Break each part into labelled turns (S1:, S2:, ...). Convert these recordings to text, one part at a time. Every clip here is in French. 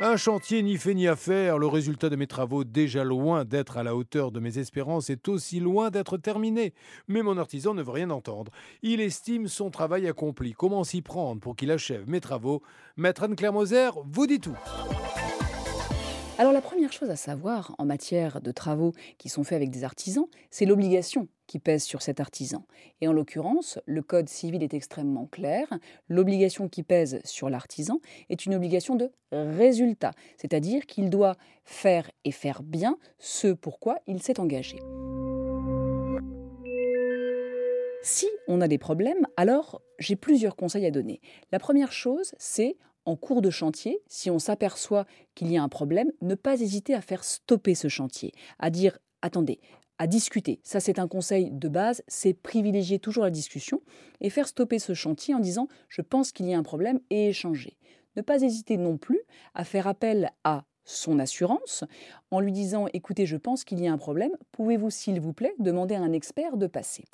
S1: Un chantier ni fait ni à faire, le résultat de mes travaux, déjà loin d'être à la hauteur de mes espérances, est aussi loin d'être terminé. Mais mon artisan ne veut rien entendre. Il estime son travail accompli. Comment s'y prendre pour qu'il achève mes travaux? Maître Anne-Claire Moser vous dit tout.
S2: Alors la première chose à savoir en matière de travaux qui sont faits avec des artisans, c'est l'obligation qui pèse sur cet artisan. Et en l'occurrence, le Code civil est extrêmement clair. L'obligation qui pèse sur l'artisan est une obligation de résultat, c'est-à-dire qu'il doit faire et faire bien ce pourquoi il s'est engagé. Si on a des problèmes, alors j'ai plusieurs conseils à donner. La première chose, c'est en cours de chantier, si on s'aperçoit qu'il y a un problème, ne pas hésiter à faire stopper ce chantier, à dire attendez, à discuter. Ça, c'est un conseil de base, c'est privilégier toujours la discussion et faire stopper ce chantier en disant je pense qu'il y a un problème et échanger. Ne pas hésiter non plus à faire appel à son assurance en lui disant écoutez, je pense qu'il y a un problème, pouvez-vous s'il vous plaît demander à un expert de passer?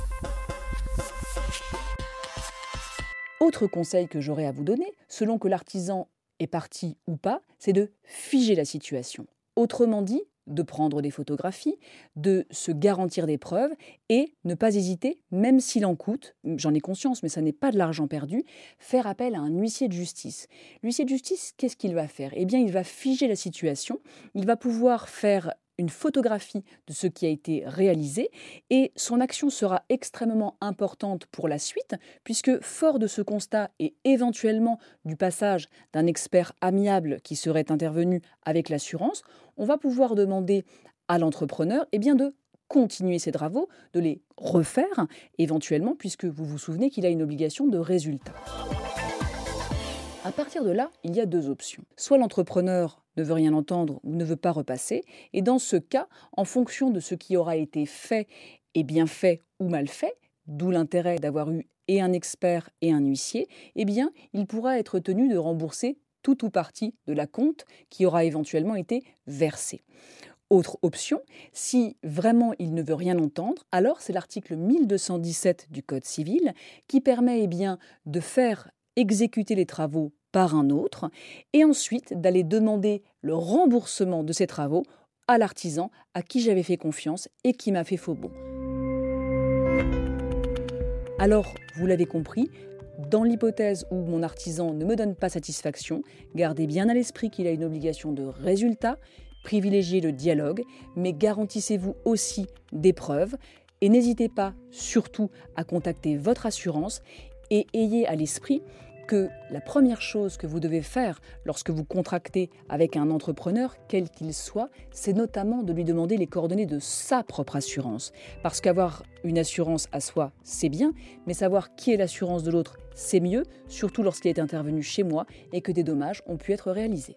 S2: Autre conseil que j'aurais à vous donner, selon que l'artisan est parti ou pas, c'est de figer la situation. Autrement dit, de prendre des photographies, de se garantir des preuves et ne pas hésiter, même s'il en coûte, j'en ai conscience, mais ça n'est pas de l'argent perdu, faire appel à un huissier de justice. L'huissier de justice, qu'est-ce qu'il va faire? Eh bien, il va figer la situation, il va pouvoir faire une photographie de ce qui a été réalisé et son action sera extrêmement importante pour la suite puisque fort de ce constat et éventuellement du passage d'un expert amiable qui serait intervenu avec l'assurance, on va pouvoir demander à l'entrepreneur eh bien de continuer ses travaux, de les refaire éventuellement puisque vous vous souvenez qu'il a une obligation de résultat. À partir de là, il y a deux options. Soit l'entrepreneur ne veut rien entendre ou ne veut pas repasser, et dans ce cas, en fonction de ce qui aura été fait et bien fait ou mal fait, d'où l'intérêt d'avoir eu et un expert et un huissier, eh bien, il pourra être tenu de rembourser tout ou partie de la compte qui aura éventuellement été versée. Autre option, si vraiment il ne veut rien entendre, alors c'est l'article 1217 du Code civil qui permet eh de faire exécuter les travaux par un autre, et ensuite d'aller demander le remboursement de ces travaux à l'artisan à qui j'avais fait confiance et qui m'a fait faux bon. Alors, vous l'avez compris, dans l'hypothèse où mon artisan ne me donne pas satisfaction, gardez bien à l'esprit qu'il a une obligation de résultat, privilégiez le dialogue, mais garantissez-vous aussi des preuves et n'hésitez pas surtout à contacter votre assurance et ayez à l'esprit que la première chose que vous devez faire lorsque vous contractez avec un entrepreneur, quel qu'il soit, c'est notamment de lui demander les coordonnées de sa propre assurance. Parce qu'avoir une assurance à soi, c'est bien, mais savoir qui est l'assurance de l'autre, c'est mieux, surtout lorsqu'il est intervenu chez moi et que des dommages ont pu être réalisés.